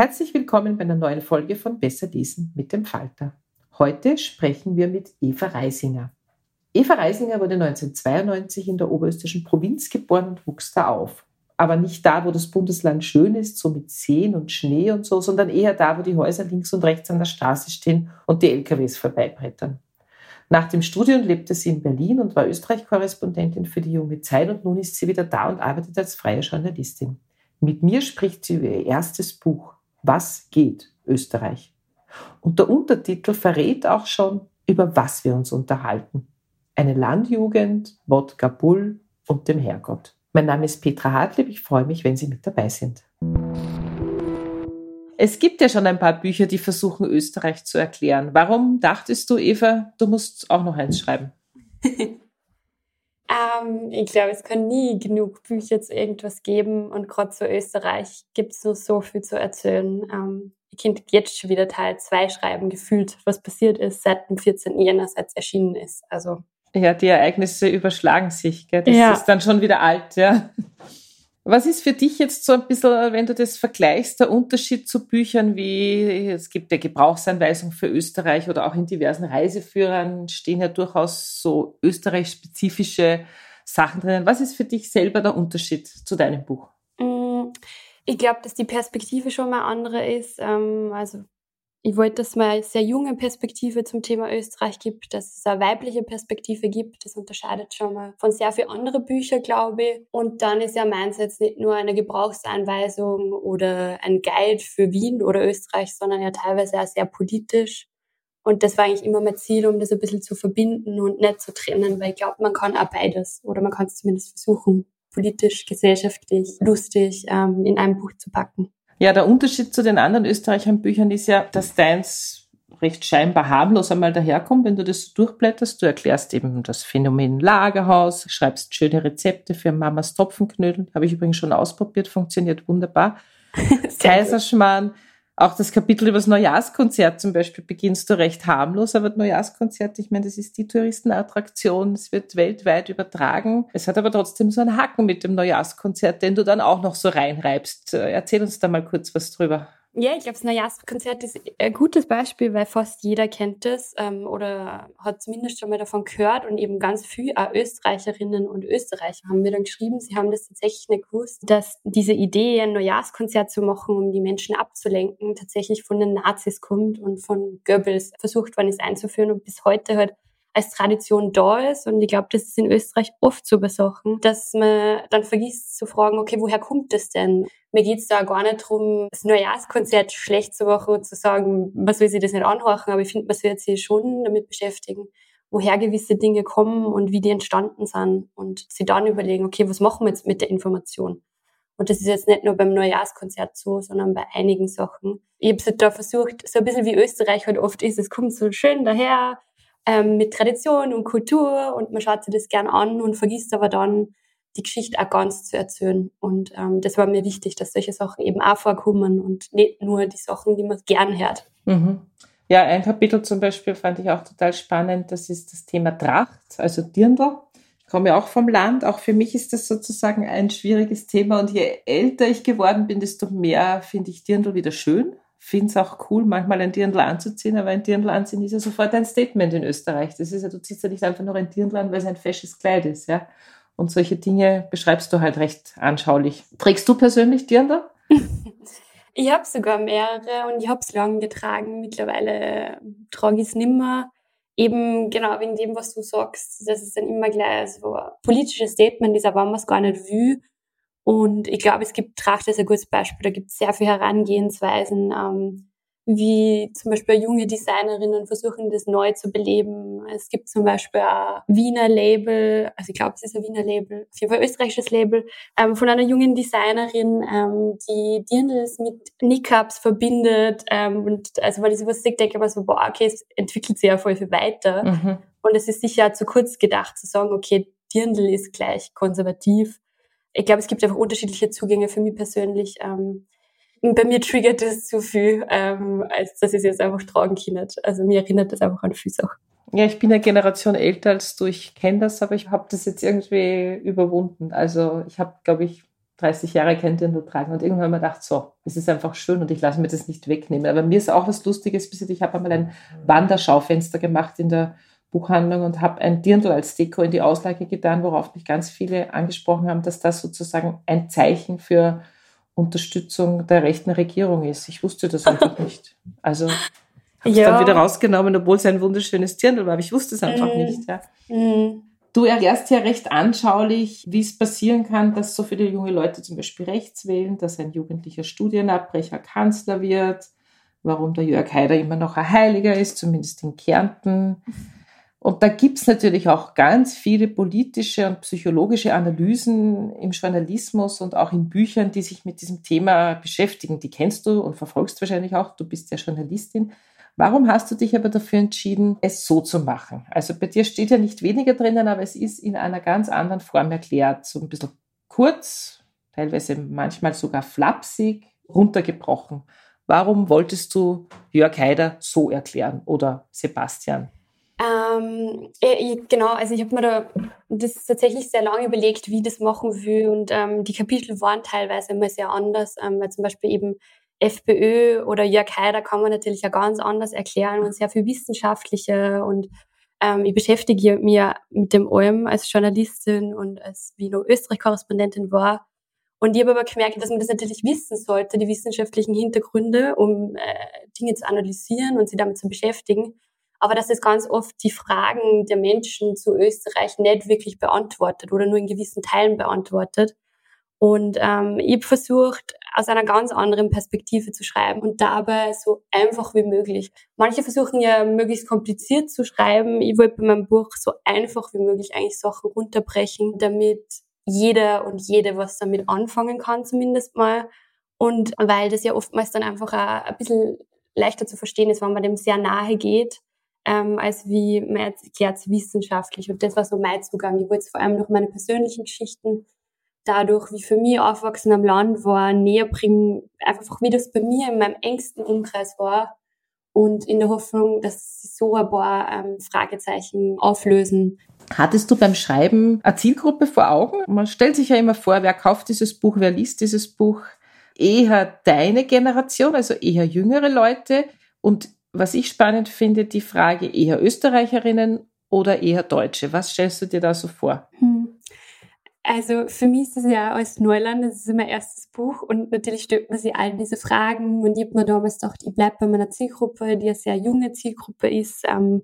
Herzlich willkommen bei einer neuen Folge von Besser lesen mit dem Falter. Heute sprechen wir mit Eva Reisinger. Eva Reisinger wurde 1992 in der oberösterreichischen Provinz geboren und wuchs da auf. Aber nicht da, wo das Bundesland schön ist, so mit Seen und Schnee und so, sondern eher da, wo die Häuser links und rechts an der Straße stehen und die LKWs vorbeibrettern. Nach dem Studium lebte sie in Berlin und war Österreich-Korrespondentin für die junge Zeit und nun ist sie wieder da und arbeitet als freie Journalistin. Mit mir spricht sie über ihr erstes Buch, was geht Österreich? Und der Untertitel verrät auch schon, über was wir uns unterhalten. Eine Landjugend, Wodka Bull und dem Herrgott. Mein Name ist Petra Hartlieb. Ich freue mich, wenn Sie mit dabei sind. Es gibt ja schon ein paar Bücher, die versuchen, Österreich zu erklären. Warum dachtest du, Eva, du musst auch noch eins schreiben? Ähm, ich glaube, es kann nie genug Bücher zu irgendwas geben und gerade zu Österreich gibt es nur so viel zu erzählen. Ähm, ich könnte jetzt schon wieder Teil 2 schreiben, gefühlt, was passiert ist seit dem 14. Jänner, seit es erschienen ist. Also ja, die Ereignisse überschlagen sich. Gell? Das ja. ist dann schon wieder alt, ja. Was ist für dich jetzt so ein bisschen, wenn du das vergleichst, der Unterschied zu Büchern wie, es gibt ja Gebrauchsanweisungen für Österreich oder auch in diversen Reiseführern stehen ja durchaus so österreichspezifische Sachen drinnen. Was ist für dich selber der Unterschied zu deinem Buch? Mm, ich glaube, dass die Perspektive schon mal andere ist. Ähm, also ich wollte, dass mal eine sehr junge Perspektive zum Thema Österreich gibt, dass es eine weibliche Perspektive gibt. Das unterscheidet schon mal von sehr vielen anderen Büchern, glaube ich. Und dann ist ja meins jetzt nicht nur eine Gebrauchsanweisung oder ein Guide für Wien oder Österreich, sondern ja teilweise auch sehr politisch. Und das war eigentlich immer mein Ziel, um das ein bisschen zu verbinden und nicht zu trennen, weil ich glaube, man kann auch beides oder man kann es zumindest versuchen, politisch, gesellschaftlich, lustig ähm, in einem Buch zu packen. Ja, der Unterschied zu den anderen österreichischen Büchern ist ja, dass deins recht scheinbar harmlos einmal daherkommt, wenn du das durchblätterst. Du erklärst eben das Phänomen Lagerhaus, schreibst schöne Rezepte für Mamas Topfenknödel. Habe ich übrigens schon ausprobiert, funktioniert wunderbar. Kaiserschmarrn, auch das Kapitel über das Neujahrskonzert zum Beispiel beginnst du recht harmlos, aber das Neujahrskonzert, ich meine, das ist die Touristenattraktion, es wird weltweit übertragen. Es hat aber trotzdem so einen Haken mit dem Neujahrskonzert, den du dann auch noch so reinreibst. Erzähl uns da mal kurz was drüber. Ja, ich glaube, das Neujahrskonzert ist ein gutes Beispiel, weil fast jeder kennt es ähm, oder hat zumindest schon mal davon gehört. Und eben ganz viele auch Österreicherinnen und Österreicher haben mir dann geschrieben, sie haben das tatsächlich nicht gewusst, dass diese Idee, ein Neujahrskonzert zu machen, um die Menschen abzulenken, tatsächlich von den Nazis kommt und von Goebbels versucht worden ist einzuführen. Und bis heute halt als Tradition da ist. Und ich glaube, das ist in Österreich oft so bei dass man dann vergisst zu fragen, okay, woher kommt das denn? Mir geht's da gar nicht darum, das Neujahrskonzert schlecht zu machen und zu sagen, man soll sich das nicht anhören, aber ich finde, man sollte sich schon damit beschäftigen, woher gewisse Dinge kommen und wie die entstanden sind und sich dann überlegen, okay, was machen wir jetzt mit der Information? Und das ist jetzt nicht nur beim Neujahrskonzert so, sondern bei einigen Sachen. Ich habe da versucht, so ein bisschen wie Österreich halt oft ist, es kommt so schön daher, ähm, mit Tradition und Kultur und man schaut sich das gern an und vergisst aber dann die Geschichte auch ganz zu erzählen. Und ähm, das war mir wichtig, dass solche Sachen eben auch vorkommen und nicht nur die Sachen, die man gern hört. Mhm. Ja, ein Kapitel zum Beispiel fand ich auch total spannend. Das ist das Thema Tracht, also Dirndl. Ich komme auch vom Land. Auch für mich ist das sozusagen ein schwieriges Thema. Und je älter ich geworden bin, desto mehr finde ich Dirndl wieder schön. Finde es auch cool, manchmal ein Dirndl anzuziehen, aber ein Dirndl anziehen ist ja sofort ein Statement in Österreich. Das ist ja, du ziehst ja nicht einfach nur ein Dirndl an, weil es ein fesches Kleid ist, ja. Und solche Dinge beschreibst du halt recht anschaulich. Trägst du persönlich Dirndl? Ich habe sogar mehrere und ich habe es lang getragen. Mittlerweile trage ich es nimmer. Eben genau wegen dem, was du sagst, dass es dann immer gleich so ein politisches Statement ist, aber man es gar nicht will. Und ich glaube, es gibt Tracht ist ein gutes Beispiel. Da gibt es sehr viele Herangehensweisen. Ähm, wie zum Beispiel junge Designerinnen versuchen, das neu zu beleben. Es gibt zum Beispiel ein Wiener Label, also ich glaube, es ist ein Wiener Label, auf jeden Fall ein österreichisches Label, ähm, von einer jungen Designerin, ähm, die Dirndls mit Niqabs verbindet. Ähm, und also, weil ich sowas sehe, denke ich mir so, boah, okay, es entwickelt sich ja voll viel weiter. Mhm. Und es ist sicher zu kurz gedacht zu sagen, okay, Dirndl ist gleich konservativ. Ich glaube, es gibt einfach unterschiedliche Zugänge für mich persönlich. Ähm, bei mir triggert das zu viel, ähm, als dass ich es jetzt einfach tragen kann. Also mir erinnert das einfach an viel Sachen. Ja, ich bin eine Generation älter als du. Ich kenne das, aber ich habe das jetzt irgendwie überwunden. Also ich habe, glaube ich, 30 Jahre kennt ihr nur tragen und irgendwann habe ich mir gedacht, so, es ist einfach schön und ich lasse mir das nicht wegnehmen. Aber mir ist auch was Lustiges passiert. Ich habe einmal ein Wanderschaufenster gemacht in der Buchhandlung und habe ein Dirndl als Deko in die Auslage getan, worauf mich ganz viele angesprochen haben, dass das sozusagen ein Zeichen für Unterstützung der rechten Regierung ist. Ich wusste das einfach nicht. Also habe ja. dann wieder rausgenommen, obwohl es ein wunderschönes Dirndl war, aber ich wusste es einfach mm. nicht. Ja. Mm. Du erklärst ja recht anschaulich, wie es passieren kann, dass so viele junge Leute zum Beispiel rechts wählen, dass ein jugendlicher Studienabbrecher Kanzler wird, warum der Jörg Haider immer noch ein Heiliger ist, zumindest in Kärnten. Und da gibt's natürlich auch ganz viele politische und psychologische Analysen im Journalismus und auch in Büchern, die sich mit diesem Thema beschäftigen. Die kennst du und verfolgst wahrscheinlich auch. Du bist ja Journalistin. Warum hast du dich aber dafür entschieden, es so zu machen? Also bei dir steht ja nicht weniger drinnen, aber es ist in einer ganz anderen Form erklärt. So ein bisschen kurz, teilweise manchmal sogar flapsig, runtergebrochen. Warum wolltest du Jörg Haider so erklären oder Sebastian? Ähm, ich, genau, also ich habe mir da das tatsächlich sehr lange überlegt, wie ich das machen will. Und ähm, die Kapitel waren teilweise immer sehr anders, ähm, weil zum Beispiel eben FPÖ oder Jörg Haider kann man natürlich ja ganz anders erklären und sehr viel wissenschaftlicher. Und ähm, ich beschäftige mich mit dem allem als Journalistin und als Wiener Österreich-Korrespondentin war. Und ich habe aber gemerkt, dass man das natürlich wissen sollte, die wissenschaftlichen Hintergründe, um äh, Dinge zu analysieren und sich damit zu beschäftigen aber dass es ganz oft die Fragen der Menschen zu Österreich nicht wirklich beantwortet oder nur in gewissen Teilen beantwortet. Und ähm, ich habe versucht, aus einer ganz anderen Perspektive zu schreiben und dabei so einfach wie möglich. Manche versuchen ja möglichst kompliziert zu schreiben. Ich wollte bei meinem Buch so einfach wie möglich eigentlich Sachen runterbrechen, damit jeder und jede was damit anfangen kann, zumindest mal. Und weil das ja oftmals dann einfach ein bisschen leichter zu verstehen ist, wenn man dem sehr nahe geht ähm, als wie man erklärt wissenschaftlich. Und das war so mein Zugang. Ich wollte vor allem durch meine persönlichen Geschichten dadurch, wie für mich aufwachsen am Land war, näher bringen, einfach wie das bei mir in meinem engsten Umkreis war und in der Hoffnung, dass sie so ein paar ähm, Fragezeichen auflösen. Hattest du beim Schreiben eine Zielgruppe vor Augen? Man stellt sich ja immer vor, wer kauft dieses Buch, wer liest dieses Buch? Eher deine Generation, also eher jüngere Leute und was ich spannend finde, die Frage eher Österreicherinnen oder eher Deutsche. Was stellst du dir da so vor? Hm. Also für mich ist es ja als Neuland, das ist mein erstes Buch und natürlich stellt man sich all diese Fragen und ich habe mir damals gedacht, ich bleibe bei meiner Zielgruppe, die eine sehr junge Zielgruppe ist. Ähm,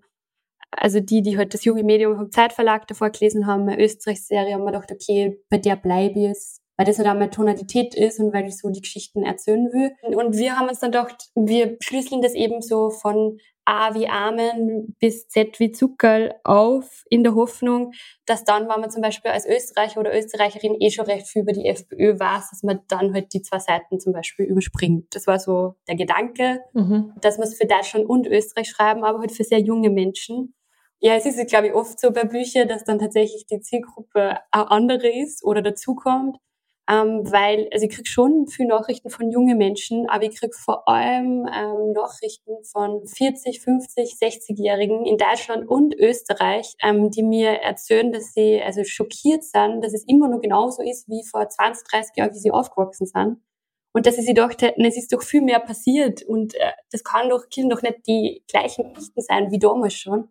also die, die halt das junge Medium vom Zeitverlag davor gelesen haben, eine Österreich-Serie, haben wir gedacht, okay, bei der bleibe ich jetzt weil das halt auch meine Tonalität ist und weil ich so die Geschichten erzählen will. Und wir haben uns dann gedacht, wir schlüsseln das eben so von A wie Amen bis Z wie Zuckerl auf, in der Hoffnung, dass dann, wenn man zum Beispiel als Österreicher oder Österreicherin eh schon recht viel über die FPÖ weiß, dass man dann halt die zwei Seiten zum Beispiel überspringt. Das war so der Gedanke, mhm. dass man es für Deutschland und Österreich schreiben, aber halt für sehr junge Menschen. Ja, es ist, glaube ich, oft so bei Büchern, dass dann tatsächlich die Zielgruppe auch andere ist oder dazukommt. Ähm, weil, also ich krieg schon viele Nachrichten von jungen Menschen, aber ich krieg vor allem ähm, Nachrichten von 40, 50, 60-Jährigen in Deutschland und Österreich, ähm, die mir erzählen, dass sie also schockiert sind, dass es immer noch genauso ist wie vor 20, 30 Jahren, wie sie aufgewachsen sind. Und dass sie sich gedacht hätten, es ist doch viel mehr passiert und äh, das kann doch, können doch nicht die gleichen Geschichten sein wie damals schon.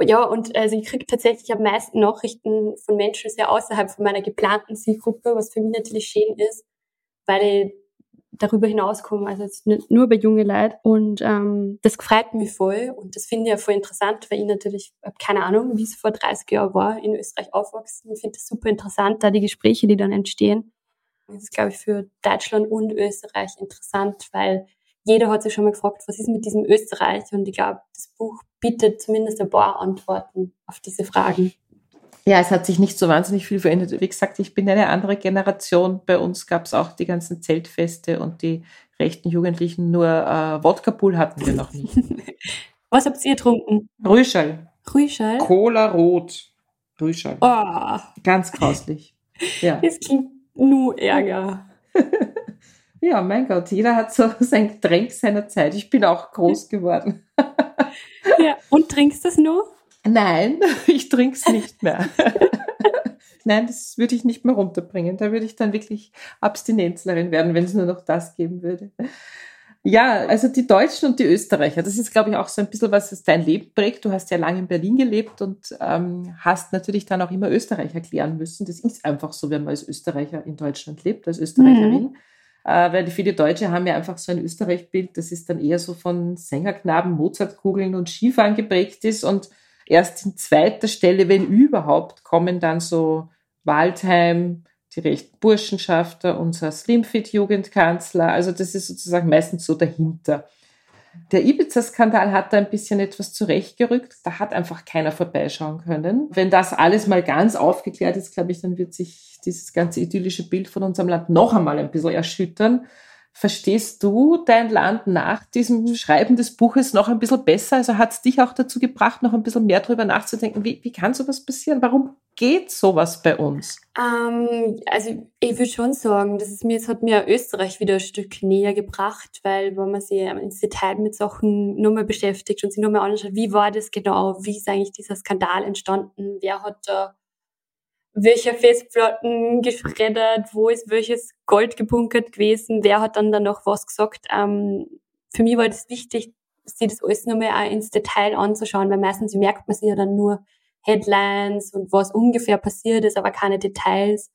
Ja, und also ich kriege tatsächlich am meisten Nachrichten von Menschen sehr außerhalb von meiner geplanten Zielgruppe, was für mich natürlich schön ist, weil ich darüber hinauskomme, also jetzt nicht nur bei junge Leute. Und ähm, das freut mich voll und das finde ich ja voll interessant, weil ich natürlich habe keine Ahnung, wie es vor 30 Jahren war, in Österreich aufwachsen. Ich finde das super interessant, da die Gespräche, die dann entstehen. Das ist, glaube ich, für Deutschland und Österreich interessant, weil jeder hat sich schon mal gefragt, was ist mit diesem Österreich? Und ich glaube, das Buch bietet zumindest ein paar Antworten auf diese Fragen. Ja, es hat sich nicht so wahnsinnig viel verändert. Wie gesagt, ich bin eine andere Generation. Bei uns gab es auch die ganzen Zeltfeste und die rechten Jugendlichen. Nur äh, Wodka-Pool hatten wir noch nicht. Was habt ihr getrunken? Rüschel. Rüschel? Cola Rot. Rüschel. Oh. Ganz grauslich. Ja. Das klingt nur Ärger. Ja, mein Gott, jeder hat so sein Getränk seiner Zeit. Ich bin auch groß geworden. ja, und trinkst du es nur? Nein, ich trinke es nicht mehr. Nein, das würde ich nicht mehr runterbringen. Da würde ich dann wirklich Abstinenzlerin werden, wenn es nur noch das geben würde. Ja, also die Deutschen und die Österreicher, das ist, glaube ich, auch so ein bisschen, was dein Leben prägt. Du hast ja lange in Berlin gelebt und ähm, hast natürlich dann auch immer Österreich erklären müssen. Das ist einfach so, wenn man als Österreicher in Deutschland lebt, als Österreicherin. Mhm äh, weil viele Deutsche haben ja einfach so ein Österreich-Bild, das ist dann eher so von Sängerknaben, Mozartkugeln und Skifahren geprägt ist und erst in zweiter Stelle, wenn überhaupt, kommen dann so Waldheim, die rechten Burschenschafter, unser Slimfit-Jugendkanzler. Also das ist sozusagen meistens so dahinter. Der Ibiza-Skandal hat da ein bisschen etwas zurechtgerückt. Da hat einfach keiner vorbeischauen können. Wenn das alles mal ganz aufgeklärt ist, glaube ich, dann wird sich dieses ganze idyllische Bild von unserem Land noch einmal ein bisschen erschüttern. Verstehst du dein Land nach diesem Schreiben des Buches noch ein bisschen besser? Also hat es dich auch dazu gebracht, noch ein bisschen mehr darüber nachzudenken, wie, wie kann sowas passieren? Warum geht sowas bei uns? Ähm, also ich würde schon sagen, das ist mir, es hat mir Österreich wieder ein Stück näher gebracht, weil wenn man sich ins Detail mit Sachen nochmal beschäftigt und sich nochmal anschaut, wie war das genau, wie ist eigentlich dieser Skandal entstanden, wer hat da welche Festplatten geschreddert, wo ist welches Gold gebunkert gewesen, wer hat dann da noch was gesagt. Ähm, für mich war das wichtig, sich das alles nochmal auch ins Detail anzuschauen, weil meistens merkt man sich ja dann nur Headlines und was ungefähr passiert ist, aber keine Details.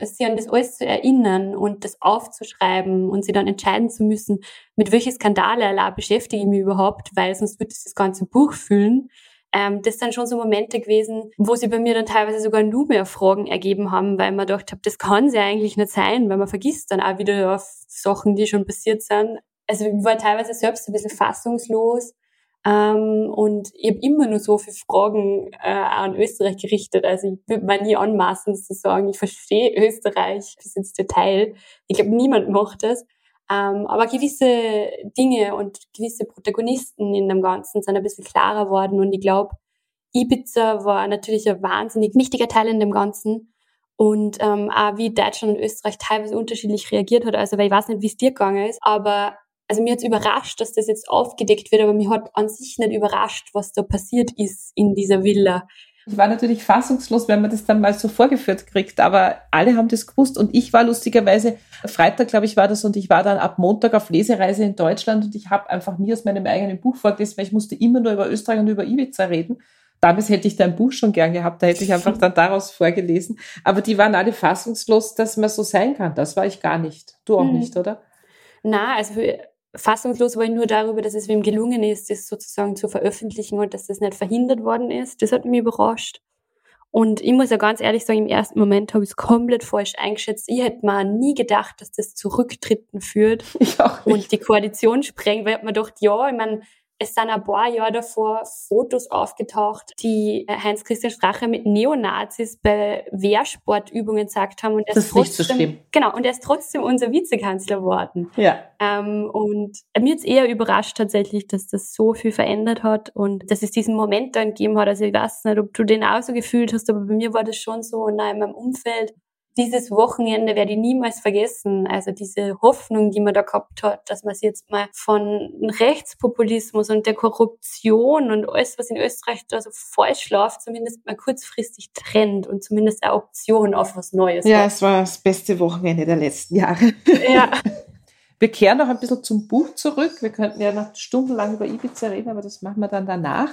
Sich an das alles zu erinnern und das aufzuschreiben und sie dann entscheiden zu müssen, mit welchen Skandale beschäftige ich mich überhaupt, weil sonst wird das ganze Buch füllen ähm, das sind schon so Momente gewesen, wo sie bei mir dann teilweise sogar nur mehr Fragen ergeben haben, weil man gedacht habe, das kann ja eigentlich nicht sein, weil man vergisst dann auch wieder auf Sachen, die schon passiert sind. Also ich war teilweise selbst ein bisschen fassungslos. Ähm, und ich habe immer nur so viele Fragen äh, an Österreich gerichtet. Also ich würde mir nie anmaßen zu sagen, ich verstehe Österreich bis ins Detail. Ich glaube, niemand macht das. Ähm, aber gewisse Dinge und gewisse Protagonisten in dem Ganzen sind ein bisschen klarer worden und ich glaube, Ibiza war natürlich ein wahnsinnig wichtiger Teil in dem Ganzen und ähm, auch wie Deutschland und Österreich teilweise unterschiedlich reagiert hat. Also weil ich weiß nicht, wie es dir gegangen ist, aber also mir hat es überrascht, dass das jetzt aufgedeckt wird, aber mir hat an sich nicht überrascht, was da passiert ist in dieser Villa. Ich war natürlich fassungslos, wenn man das dann mal so vorgeführt kriegt, aber alle haben das gewusst und ich war lustigerweise, Freitag glaube ich war das und ich war dann ab Montag auf Lesereise in Deutschland und ich habe einfach nie aus meinem eigenen Buch vorgelesen, weil ich musste immer nur über Österreich und über Ibiza reden. Damals hätte ich dein Buch schon gern gehabt, da hätte ich einfach dann daraus vorgelesen. Aber die waren alle fassungslos, dass man so sein kann. Das war ich gar nicht. Du auch mhm. nicht, oder? Na, also fassungslos war ich nur darüber, dass es wem gelungen ist, das sozusagen zu veröffentlichen und dass das nicht verhindert worden ist. Das hat mich überrascht. Und ich muss ja ganz ehrlich sagen, im ersten Moment habe ich es komplett falsch eingeschätzt. Ich hätte mal nie gedacht, dass das zu Rücktritten führt und die Koalition sprengt, weil ich mir gedacht, ja, ich meine, es sind ein paar Jahre davor Fotos aufgetaucht, die äh, Heinz-Christian Strache mit Neonazis bei Wehrsportübungen gesagt haben. Und er das ist trotzdem, nicht so schlimm. Genau, und er ist trotzdem unser Vizekanzler geworden. Ja. Ähm, und mir es eher überrascht tatsächlich, dass das so viel verändert hat und dass es diesen Moment dann gegeben hat. Also ich weiß nicht, ob du den auch so gefühlt hast, aber bei mir war das schon so und in meinem Umfeld dieses Wochenende werde ich niemals vergessen. Also diese Hoffnung, die man da gehabt hat, dass man sich jetzt mal von Rechtspopulismus und der Korruption und alles, was in Österreich da so falsch läuft, zumindest mal kurzfristig trennt und zumindest eine Option auf was Neues. Ja, hat. es war das beste Wochenende der letzten Jahre. Ja. Wir kehren noch ein bisschen zum Buch zurück. Wir könnten ja noch stundenlang über Ibiza reden, aber das machen wir dann danach.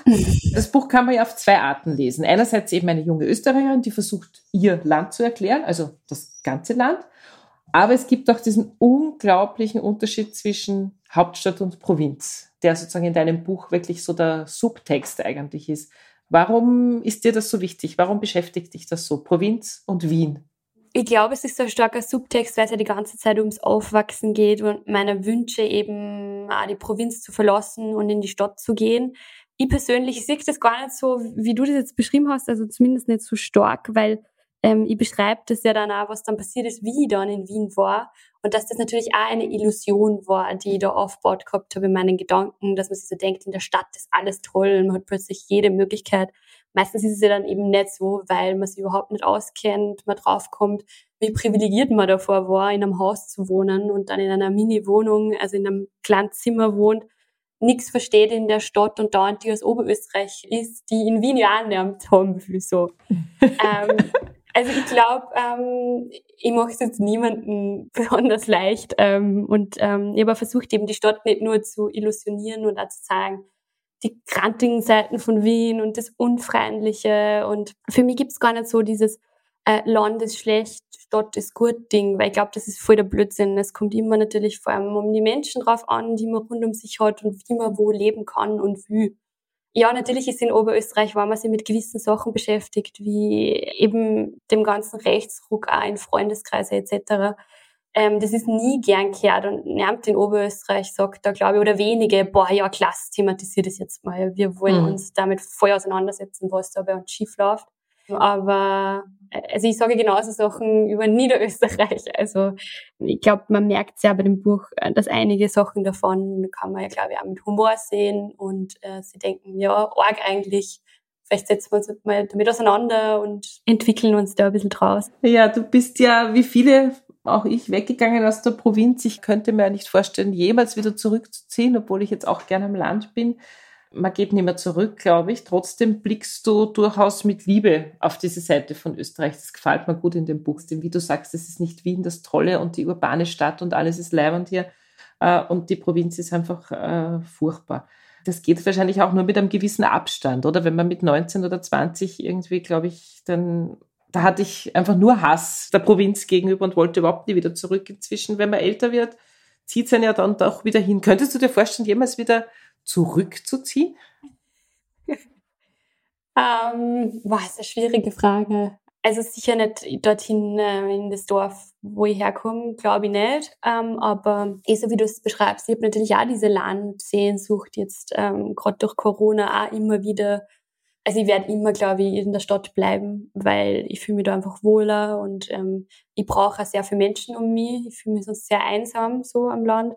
Das Buch kann man ja auf zwei Arten lesen. Einerseits eben eine junge Österreicherin, die versucht, ihr Land zu erklären, also das ganze Land. Aber es gibt auch diesen unglaublichen Unterschied zwischen Hauptstadt und Provinz, der sozusagen in deinem Buch wirklich so der Subtext eigentlich ist. Warum ist dir das so wichtig? Warum beschäftigt dich das so? Provinz und Wien? Ich glaube, es ist so ein starker Subtext, weil es ja die ganze Zeit ums Aufwachsen geht und meine Wünsche eben auch die Provinz zu verlassen und in die Stadt zu gehen. Ich persönlich sehe das gar nicht so, wie du das jetzt beschrieben hast, also zumindest nicht so stark, weil ähm, ich beschreibe das ja dann auch, was dann passiert ist, wie ich dann in Wien war und dass das natürlich auch eine Illusion war, die ich da aufgebaut gehabt habe in meinen Gedanken, dass man sich so denkt, in der Stadt ist alles toll, man hat plötzlich jede Möglichkeit Meistens ist es ja dann eben nicht so, weil man sich überhaupt nicht auskennt, man draufkommt, wie privilegiert man davor war, in einem Haus zu wohnen und dann in einer Mini-Wohnung, also in einem kleinen Zimmer wohnt, nichts versteht in der Stadt und dauernd die aus Oberösterreich ist, die in Wien ja annimmt haben so. ähm, also ich glaube, ähm, ich mache es jetzt niemandem besonders leicht ähm, und ähm, ich habe versucht, eben die Stadt nicht nur zu illusionieren und auch zu sagen, die krantigen Seiten von Wien und das Unfreundliche. Und für mich gibt's gar nicht so dieses äh, Land ist schlecht, Stadt ist gut Ding, weil ich glaube, das ist voll der Blödsinn. Es kommt immer natürlich vor allem um die Menschen drauf an, die man rund um sich hat und wie man wo leben kann und wie. Ja, natürlich ist in Oberösterreich, wenn man sich mit gewissen Sachen beschäftigt, wie eben dem ganzen Rechtsruck auch in Freundeskreise etc., ähm, das ist nie gern gehört und niemand in Oberösterreich sagt da, glaube ich, oder wenige, boah, ja, klasse, thematisiert das jetzt mal. Wir wollen mhm. uns damit voll auseinandersetzen, was da bei uns schief läuft. Aber äh, also ich sage genauso Sachen über Niederösterreich. Also ich glaube, man merkt ja bei dem Buch, äh, dass einige Sachen davon kann man ja, glaube ich, auch mit Humor sehen und äh, sie denken, ja, arg eigentlich. Vielleicht setzen wir uns mal damit auseinander und entwickeln uns da ein bisschen draus. Ja, du bist ja wie viele auch ich weggegangen aus der Provinz. Ich könnte mir nicht vorstellen, jemals wieder zurückzuziehen, obwohl ich jetzt auch gerne am Land bin. Man geht nicht mehr zurück, glaube ich. Trotzdem blickst du durchaus mit Liebe auf diese Seite von Österreich. Das gefällt mir gut in dem Buch. Denn wie du sagst, es ist nicht Wien das Tolle und die urbane Stadt und alles ist leibend hier. Äh, und die Provinz ist einfach äh, furchtbar. Das geht wahrscheinlich auch nur mit einem gewissen Abstand, oder? Wenn man mit 19 oder 20 irgendwie, glaube ich, dann da hatte ich einfach nur Hass der Provinz gegenüber und wollte überhaupt nie wieder zurück. Inzwischen, wenn man älter wird, zieht es einen ja dann doch wieder hin. Könntest du dir vorstellen, jemals wieder zurückzuziehen? Ähm, boah, ist eine schwierige Frage. Also sicher nicht dorthin äh, in das Dorf, wo ich herkomme, glaube ich nicht. Ähm, aber eh so wie du es beschreibst, ich habe natürlich auch diese Landsehnsucht jetzt ähm, gerade durch Corona auch immer wieder also ich werde immer, glaube ich, in der Stadt bleiben, weil ich fühle mich da einfach wohler und ähm, ich brauche auch sehr viele Menschen um mich. Ich fühle mich sonst sehr einsam so am Land.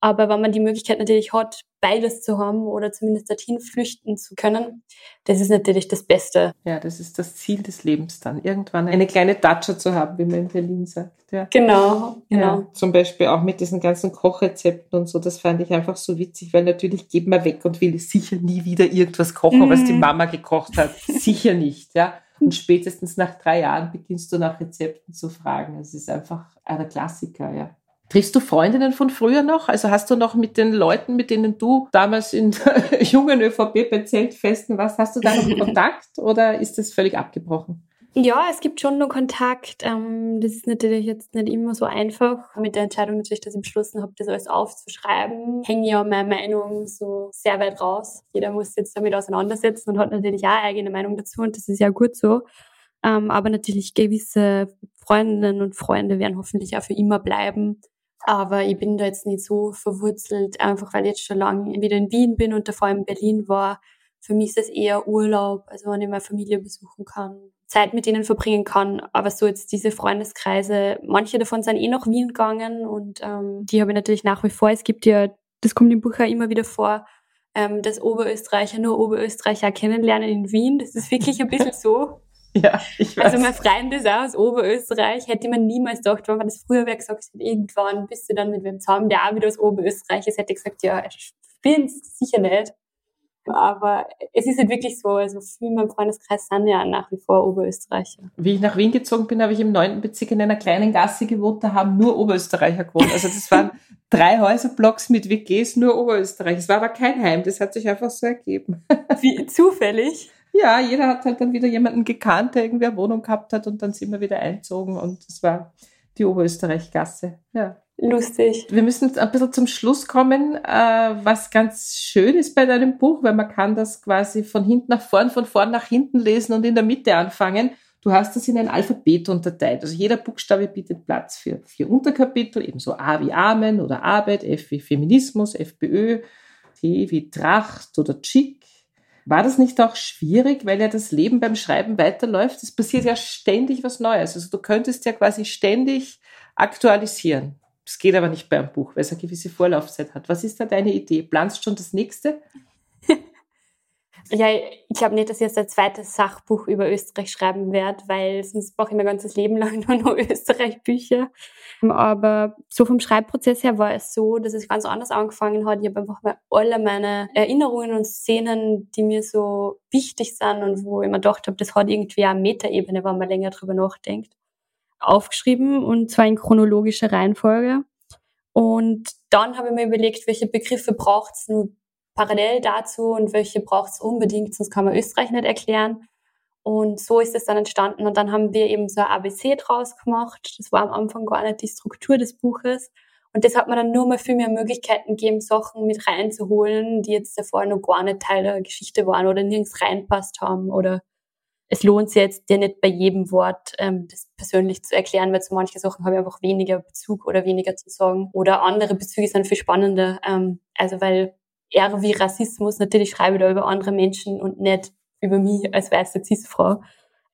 Aber wenn man die Möglichkeit natürlich hat, beides zu haben oder zumindest dorthin flüchten zu können, das ist natürlich das Beste. Ja, das ist das Ziel des Lebens dann, irgendwann eine kleine Datscha zu haben, wie man in Berlin sagt. Ja. Genau, genau. Ja, zum Beispiel auch mit diesen ganzen Kochrezepten und so, das fand ich einfach so witzig, weil natürlich geht man weg und will sicher nie wieder irgendwas kochen, mm. was die mhm. Mama gekocht hat. sicher nicht, ja. Und spätestens nach drei Jahren beginnst du nach Rezepten zu fragen. Es ist einfach ein Klassiker, ja. Triffst du Freundinnen von früher noch? Also hast du noch mit den Leuten, mit denen du damals in der jungen ÖVP bei Zeltfesten warst, hast du da noch Kontakt oder ist das völlig abgebrochen? Ja, es gibt schon noch Kontakt. Ähm, das ist natürlich jetzt nicht immer so einfach. Mit der Entscheidung natürlich, dass ich beschlossen habe, das alles aufzuschreiben, hänge ja meine Meinung so sehr weit raus. Jeder muss jetzt damit auseinandersetzen und hat natürlich auch eigene Meinung dazu und das ist ja gut so. Ähm, aber natürlich gewisse Freundinnen und Freunde werden hoffentlich auch für immer bleiben Aber ich bin da jetzt nicht so verwurzelt, einfach weil ich jetzt schon lange wieder in Wien bin und davor in Berlin war. Für mich ist es eher Urlaub, also wenn ich meine Familie besuchen kann, Zeit mit ihnen verbringen kann. Aber so jetzt diese Freundeskreise, manche davon sind eh nach Wien gegangen und ähm, die habe ich natürlich nach wie vor. Es gibt ja, das kommt im Buch ja immer wieder vor, ähm, dass Oberösterreicher nur Oberösterreicher kennenlernen in Wien. Das ist wirklich ein bisschen so. Ja, ich weiß. Also mein Freund ist auch aus Oberösterreich, hätte man niemals gedacht, wenn man das früher wäre gesagt hätte, irgendwann bist du dann mit wem zusammen, der auch wieder aus Oberösterreich ist, hätte ich gesagt, ja, spinnst sicher nicht. Aber es ist halt wirklich so, also viele in meinem Freundeskreis sind ja nach wie vor Oberösterreicher. Wie ich nach Wien gezogen bin, habe ich im neunten Bezirk in einer kleinen Gasse gewohnt, da haben nur Oberösterreicher gewohnt. Also das waren drei Häuserblocks mit WGs, nur Oberösterreich. Es war aber kein Heim, das hat sich einfach so ergeben. Wie zufällig? Ja, jeder hat halt dann wieder jemanden gekannt, der irgendwie eine Wohnung gehabt hat und dann sind wir wieder einzogen und das war die Oberösterreich-Gasse. Ja lustig. Wir müssen ein bisschen zum Schluss kommen, äh, was ganz schön ist bei deinem Buch, weil man kann das quasi von hinten nach vorn, von vorn nach hinten lesen und in der Mitte anfangen. Du hast das in ein Alphabet unterteilt. Also jeder Buchstabe bietet Platz für vier Unterkapitel, ebenso A wie Amen oder Arbeit, F wie Feminismus, FPÖ, T wie Tracht oder Chic. War das nicht auch schwierig, weil ja das Leben beim Schreiben weiterläuft? Es passiert ja ständig was Neues. Also du könntest ja quasi ständig aktualisieren. Das geht aber nicht beim Buch, weil es eine gewisse Vorlaufzeit hat. Was ist da deine Idee? Planst schon das nächste? ja, ich glaube nicht, dass ich jetzt ein zweites Sachbuch über Österreich schreiben werde, weil sonst brauche ich mein ganzes Leben lang nur noch Österreich-Bücher. Aber so vom Schreibprozess her war es so, dass es ganz anders angefangen hat. Ich habe einfach mal alle meine Erinnerungen und Szenen, die mir so wichtig sind und wo ich mir gedacht habe, das hat irgendwie eine Metaebene, wenn man länger drüber nachdenkt aufgeschrieben und zwar in chronologischer Reihenfolge. Und dann habe ich mir überlegt, welche Begriffe braucht es nur parallel dazu und welche braucht es unbedingt, sonst kann man Österreich nicht erklären. Und so ist es dann entstanden. Und dann haben wir eben so ein ABC draus gemacht. Das war am Anfang gar nicht die Struktur des Buches. Und das hat mir dann nur mal viel mehr Möglichkeiten gegeben, Sachen mit reinzuholen, die jetzt davor noch gar nicht Teil der Geschichte waren oder nirgends reinpasst haben oder es lohnt sich jetzt dir nicht bei jedem Wort ähm, das persönlich zu erklären, weil zu manchen Sachen habe ich einfach weniger Bezug oder weniger zu sagen. Oder andere Bezüge sind viel spannender. Ähm, also weil eher wie Rassismus, natürlich schreibe ich da über andere Menschen und nicht über mich als weiße Cis-Frau.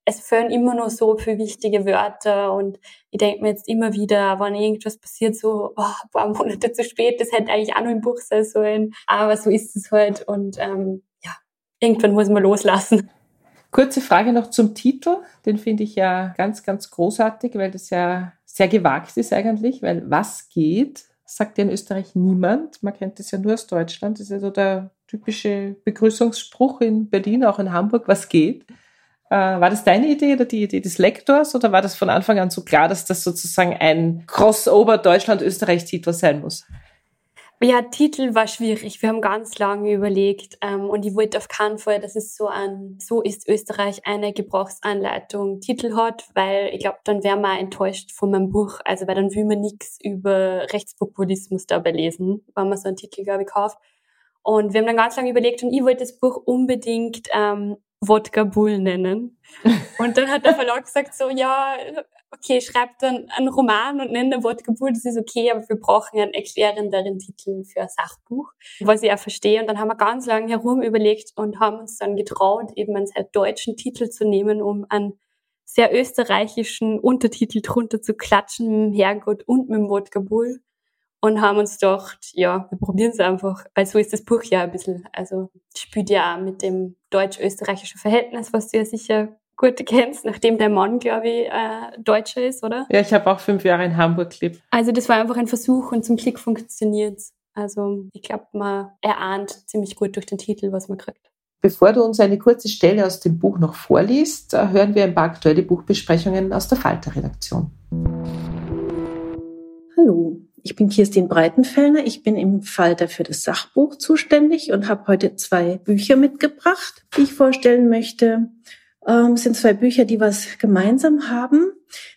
Es fehlen immer noch so viele wichtige Wörter und ich denke mir jetzt immer wieder, wenn irgendwas passiert, so oh, ein paar Monate zu spät, das hätte eigentlich auch noch im Buch sein sollen. Aber so ist es halt und ähm, ja, irgendwann muss man loslassen. Kurze Frage noch zum Titel. Den finde ich ja ganz, ganz großartig, weil das ja sehr gewagt ist eigentlich, weil was geht, sagt ja in Österreich niemand. Man kennt das ja nur aus Deutschland. Das ist ja so der typische Begrüßungsspruch in Berlin, auch in Hamburg, was geht. Äh, war das deine Idee oder die Idee des Lektors oder war das von Anfang an so klar, dass das sozusagen ein Crossover Deutschland-Österreich-Titel sein muss? Ja, Titel war schwierig. Wir haben ganz lange überlegt ähm, und ich wollte auf keinen Fall, dass es so ein So ist Österreich eine Gebrauchsanleitung Titel hat, weil ich glaube, dann wäre man enttäuscht von meinem Buch. Also weil dann will man nichts über Rechtspopulismus dabei lesen, wenn man so einen Titel, glaube ich, kauft. Und wir haben dann ganz lange überlegt und ich wollte das Buch unbedingt ähm, Wodka Bull nennen. Und dann hat der Verlag gesagt so, ja, okay, schreibt dann einen Roman und nennt ein Wodka Bull, das ist okay, aber wir brauchen einen erklärenderen Titel für ein Sachbuch, was ich auch verstehe. Und dann haben wir ganz lange herum überlegt und haben uns dann getraut, eben einen sehr deutschen Titel zu nehmen, um einen sehr österreichischen Untertitel drunter zu klatschen mit dem Herrgott und mit dem Wodka Bull und haben uns gedacht, ja, wir probieren es einfach, weil so ist das Buch ja ein bisschen, also spielt ja auch mit dem deutsch-österreichischen Verhältnis, was du ja sicher gut kennst, nachdem der Mann, glaube ich, äh, Deutscher ist, oder? Ja, ich habe auch fünf Jahre in Hamburg gelebt. Also das war einfach ein Versuch und zum Klick funktioniert Also ich glaube, man erahnt ziemlich gut durch den Titel, was man kriegt. Bevor du uns eine kurze Stelle aus dem Buch noch vorliest, äh, hören wir ein paar aktuelle Buchbesprechungen aus der Falter-Redaktion. Hallo, ich bin Kirstin Breitenfellner. Ich bin im Falter für das Sachbuch zuständig und habe heute zwei Bücher mitgebracht, die ich vorstellen möchte. Ähm, es sind zwei Bücher, die was gemeinsam haben,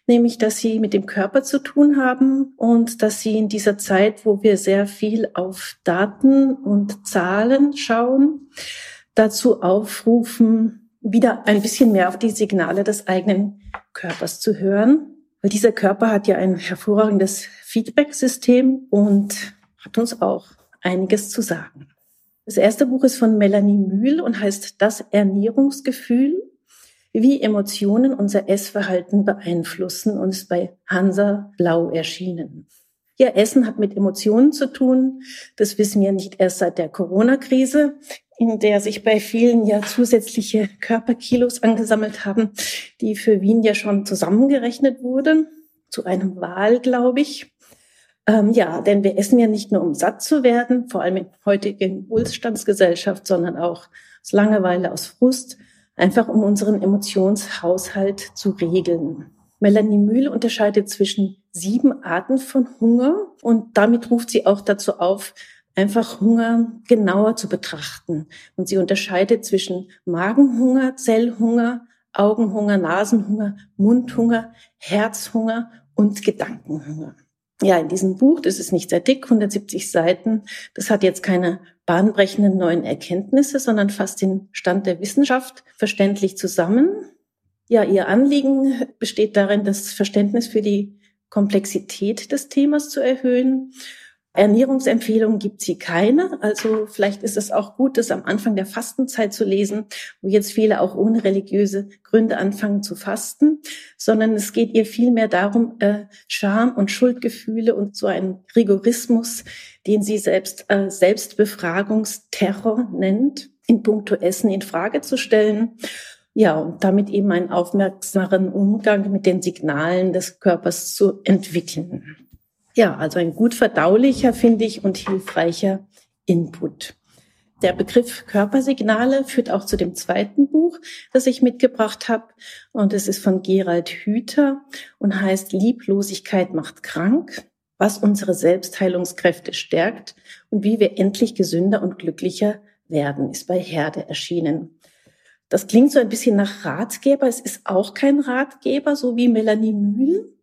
nämlich dass sie mit dem Körper zu tun haben und dass sie in dieser Zeit, wo wir sehr viel auf Daten und Zahlen schauen, dazu aufrufen, wieder ein bisschen mehr auf die Signale des eigenen Körpers zu hören Weil dieser Körper hat ja ein hervorragendes Feedback-System und hat uns auch einiges zu sagen. Das erste Buch ist von Melanie Mühl und heißt Das Ernährungsgefühl, wie Emotionen unser Essverhalten beeinflussen und ist bei Hansa Blau erschienen. Ja, Essen hat mit Emotionen zu tun. Das wissen wir nicht erst seit der Corona-Krise, in der sich bei vielen ja zusätzliche Körperkilos angesammelt haben, die für Wien ja schon zusammengerechnet wurden. Zu einem Wahl, glaube ich. Ähm, ja, denn wir essen ja nicht nur, um satt zu werden, vor allem in heutigen Wohlstandsgesellschaft, sondern auch aus Langeweile, aus Frust, einfach um unseren Emotionshaushalt zu regeln. Melanie Mühl unterscheidet zwischen sieben Arten von Hunger und damit ruft sie auch dazu auf, einfach Hunger genauer zu betrachten. Und sie unterscheidet zwischen Magenhunger, Zellhunger, Augenhunger, Nasenhunger, Mundhunger, Herzhunger und Gedankenhunger. Ja, in diesem Buch, das ist nicht sehr dick, 170 Seiten, das hat jetzt keine bahnbrechenden neuen Erkenntnisse, sondern fasst den Stand der Wissenschaft verständlich zusammen. Ja, ihr Anliegen besteht darin, das Verständnis für die Komplexität des Themas zu erhöhen Ernährungsempfehlungen gibt sie keine. Also vielleicht ist es auch gut, das am Anfang der Fastenzeit zu lesen, wo jetzt viele auch ohne religiöse Gründe anfangen zu fasten, sondern es geht ihr vielmehr darum, äh, Scham und Schuldgefühle und so einen Rigorismus, den sie selbst äh, Selbstbefragungsterror nennt, in puncto Essen in Frage zu stellen. Ja, und damit eben einen aufmerksameren Umgang mit den Signalen des Körpers zu entwickeln. Ja, also ein gut verdaulicher, finde ich, und hilfreicher Input. Der Begriff Körpersignale führt auch zu dem zweiten Buch, das ich mitgebracht habe. Und es ist von Gerald Hüther und heißt Lieblosigkeit macht krank, was unsere Selbstheilungskräfte stärkt und wie wir endlich gesünder und glücklicher werden, ist bei Herde erschienen. Das klingt so ein bisschen nach Ratgeber. Es ist auch kein Ratgeber, so wie Melanie Mühl.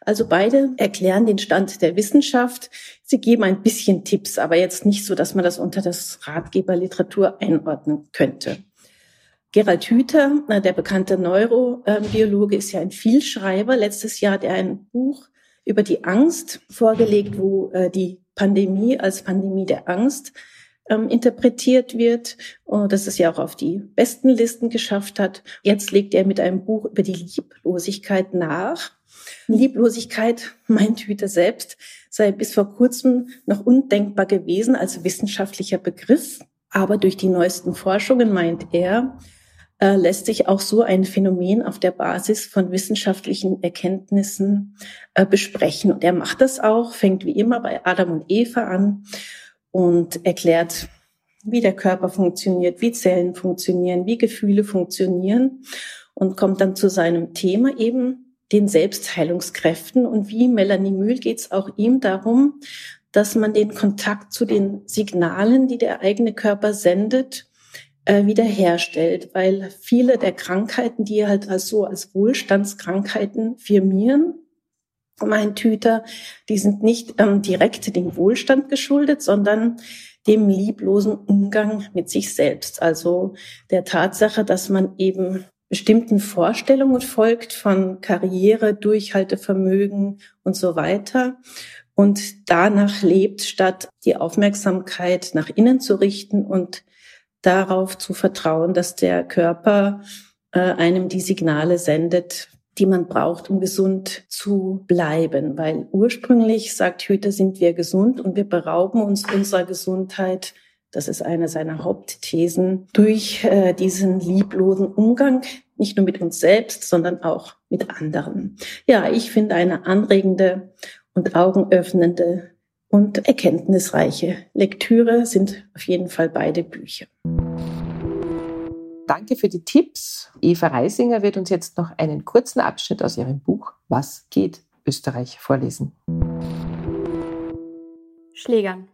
Also beide erklären den Stand der Wissenschaft. Sie geben ein bisschen Tipps, aber jetzt nicht so, dass man das unter das Ratgeberliteratur einordnen könnte. Gerald Hüther, der bekannte Neurobiologe, ist ja ein Vielschreiber. Letztes Jahr hat er ein Buch über die Angst vorgelegt, wo äh, die Pandemie als Pandemie der Angst ähm, interpretiert wird, und das es ja auch auf die besten Listen geschafft hat. Jetzt legt er mit einem Buch über die Lieblosigkeit nach. Lieblosigkeit, meint Hüter selbst, sei bis vor kurzem noch undenkbar gewesen als wissenschaftlicher Begriff. Aber durch die neuesten Forschungen, meint er, äh, lässt sich auch so ein Phänomen auf der Basis von wissenschaftlichen Erkenntnissen äh, besprechen. Und er macht das auch, fängt wie immer bei Adam und Eva an und erklärt, wie der Körper funktioniert, wie Zellen funktionieren, wie Gefühle funktionieren und kommt dann zu seinem Thema eben den Selbstheilungskräften. Und wie Melanie Mühl geht es auch ihm darum, dass man den Kontakt zu den Signalen, die der eigene Körper sendet, äh, wiederherstellt, weil viele der Krankheiten, die halt als so als Wohlstandskrankheiten firmieren, mein Tüter, die sind nicht ähm, direkt dem Wohlstand geschuldet, sondern dem lieblosen Umgang mit sich selbst. Also der Tatsache, dass man eben bestimmten Vorstellungen folgt von Karriere, Durchhaltevermögen und so weiter und danach lebt, statt die Aufmerksamkeit nach innen zu richten und darauf zu vertrauen, dass der Körper äh, einem die Signale sendet, die man braucht, um gesund zu bleiben. Weil ursprünglich, sagt Hüter, sind wir gesund und wir berauben uns unserer Gesundheit. Das ist eine seiner Hauptthesen durch äh, diesen lieblosen Umgang, nicht nur mit uns selbst, sondern auch mit anderen. Ja, ich finde eine anregende und augenöffnende und erkenntnisreiche Lektüre sind auf jeden Fall beide Bücher. Danke für die Tipps. Eva Reisinger wird uns jetzt noch einen kurzen Abschnitt aus ihrem Buch Was geht Österreich vorlesen. Schlägern.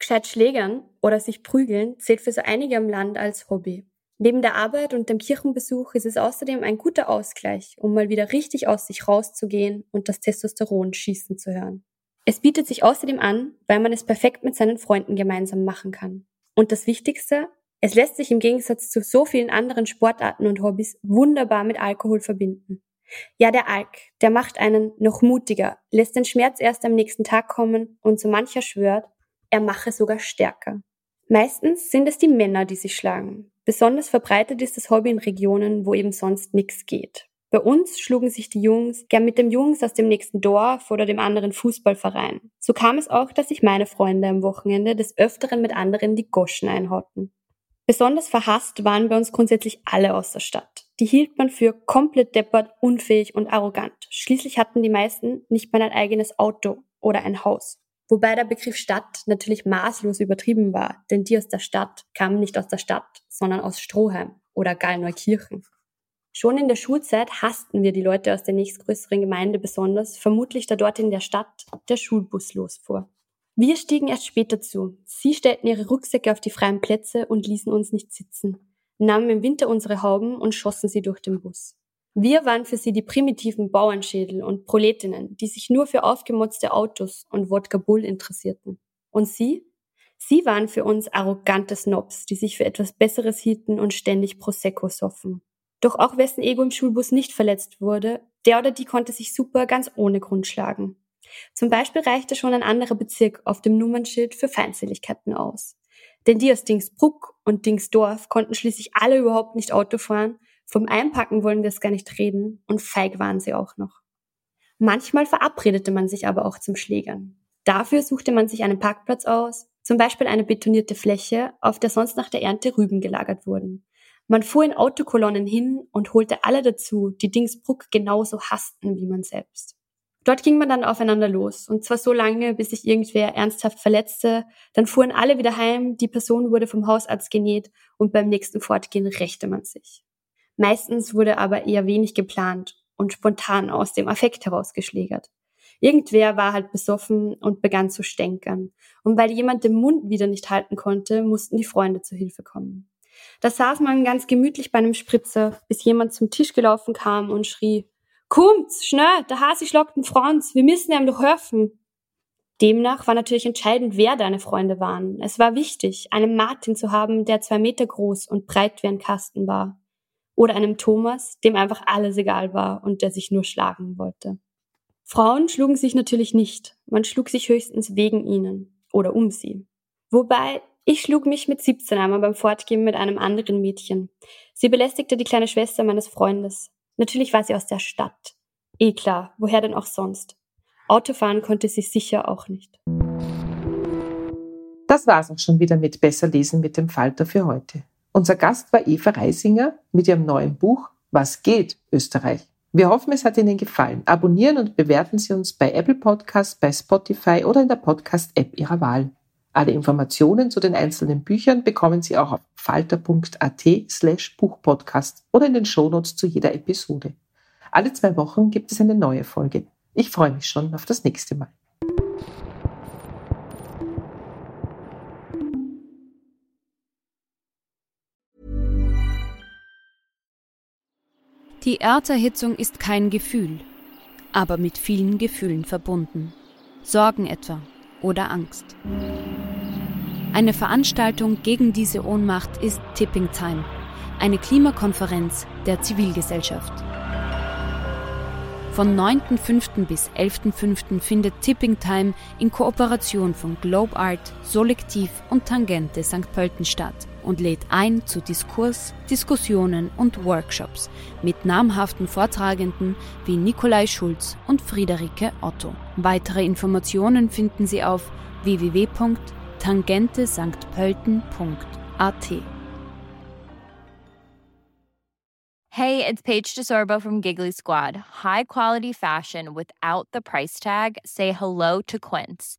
Gescheit schlägern oder sich prügeln zählt für so einige im Land als Hobby. Neben der Arbeit und dem Kirchenbesuch ist es außerdem ein guter Ausgleich, um mal wieder richtig aus sich rauszugehen und das Testosteron schießen zu hören. Es bietet sich außerdem an, weil man es perfekt mit seinen Freunden gemeinsam machen kann. Und das Wichtigste, es lässt sich im Gegensatz zu so vielen anderen Sportarten und Hobbys wunderbar mit Alkohol verbinden. Ja, der Alk, der macht einen noch mutiger, lässt den Schmerz erst am nächsten Tag kommen und so mancher schwört, er mache sogar stärker. Meistens sind es die Männer, die sich schlagen. Besonders verbreitet ist das Hobby in Regionen, wo eben sonst nichts geht. Bei uns schlugen sich die Jungs gern mit dem Jungs aus dem nächsten Dorf oder dem anderen Fußballverein. So kam es auch, dass sich meine Freunde am Wochenende des Öfteren mit anderen die Goschen einhauten. Besonders verhasst waren bei uns grundsätzlich alle aus der Stadt. Die hielt man für komplett deppert, unfähig und arrogant. Schließlich hatten die meisten nicht mal ein eigenes Auto oder ein Haus. Wobei der Begriff Stadt natürlich maßlos übertrieben war, denn die aus der Stadt kamen nicht aus der Stadt, sondern aus Stroheim oder Gallneukirchen. Schon in der Schulzeit hassten wir die Leute aus der nächstgrößeren Gemeinde besonders, vermutlich da dort in der Stadt der Schulbus losfuhr. Wir stiegen erst später zu. Sie stellten ihre Rucksäcke auf die freien Plätze und ließen uns nicht sitzen, nahmen im Winter unsere Hauben und schossen sie durch den Bus. Wir waren für sie die primitiven Bauernschädel und Proletinnen, die sich nur für aufgemotzte Autos und Wodka Bull interessierten. Und sie? Sie waren für uns arrogante Snobs, die sich für etwas Besseres hielten und ständig Prosecco soffen. Doch auch wessen Ego im Schulbus nicht verletzt wurde, der oder die konnte sich super ganz ohne Grund schlagen. Zum Beispiel reichte schon ein anderer Bezirk auf dem Nummernschild für Feindseligkeiten aus. Denn die aus Dingsbruck und Dingsdorf konnten schließlich alle überhaupt nicht Auto fahren, vom Einpacken wollen wir es gar nicht reden und feig waren sie auch noch. Manchmal verabredete man sich aber auch zum Schlägern. Dafür suchte man sich einen Parkplatz aus, zum Beispiel eine betonierte Fläche, auf der sonst nach der Ernte Rüben gelagert wurden. Man fuhr in Autokolonnen hin und holte alle dazu, die Dingsbruck genauso hassten wie man selbst. Dort ging man dann aufeinander los, und zwar so lange, bis sich irgendwer ernsthaft verletzte, dann fuhren alle wieder heim, die Person wurde vom Hausarzt genäht und beim nächsten Fortgehen rächte man sich. Meistens wurde aber eher wenig geplant und spontan aus dem Affekt herausgeschlägert. Irgendwer war halt besoffen und begann zu stänkern. Und weil jemand den Mund wieder nicht halten konnte, mussten die Freunde zu Hilfe kommen. Da saß man ganz gemütlich bei einem Spritzer, bis jemand zum Tisch gelaufen kam und schrie, Kommt, schnell, der Hasi schlagt den Franz, wir müssen ihm doch helfen. Demnach war natürlich entscheidend, wer deine Freunde waren. Es war wichtig, einen Martin zu haben, der zwei Meter groß und breit wie ein Kasten war. Oder einem Thomas, dem einfach alles egal war und der sich nur schlagen wollte. Frauen schlugen sich natürlich nicht. Man schlug sich höchstens wegen ihnen oder um sie. Wobei, ich schlug mich mit 17 einmal beim Fortgehen mit einem anderen Mädchen. Sie belästigte die kleine Schwester meines Freundes. Natürlich war sie aus der Stadt. Eh klar, woher denn auch sonst? Autofahren konnte sie sicher auch nicht. Das war's auch schon wieder mit Besser lesen mit dem Falter für heute. Unser Gast war Eva Reisinger mit ihrem neuen Buch Was geht, Österreich? Wir hoffen, es hat Ihnen gefallen. Abonnieren und bewerten Sie uns bei Apple Podcasts, bei Spotify oder in der Podcast-App Ihrer Wahl. Alle Informationen zu den einzelnen Büchern bekommen Sie auch auf falter.at slash Buchpodcast oder in den Shownotes zu jeder Episode. Alle zwei Wochen gibt es eine neue Folge. Ich freue mich schon auf das nächste Mal. Die Erderhitzung ist kein Gefühl, aber mit vielen Gefühlen verbunden. Sorgen etwa oder Angst. Eine Veranstaltung gegen diese Ohnmacht ist Tipping Time, eine Klimakonferenz der Zivilgesellschaft. Von 9.5. bis 11.5. findet Tipping Time in Kooperation von Globe Art, Solektiv und Tangente St. Pölten statt und lädt ein zu Diskurs, Diskussionen und Workshops mit namhaften Vortragenden wie Nikolai Schulz und Friederike Otto. Weitere Informationen finden Sie auf www.tippingtime.com tangentesanktpölten.at. Hey, it's Paige DeSorbo from Giggly Squad. High quality fashion without the price tag. Say hello to Quince.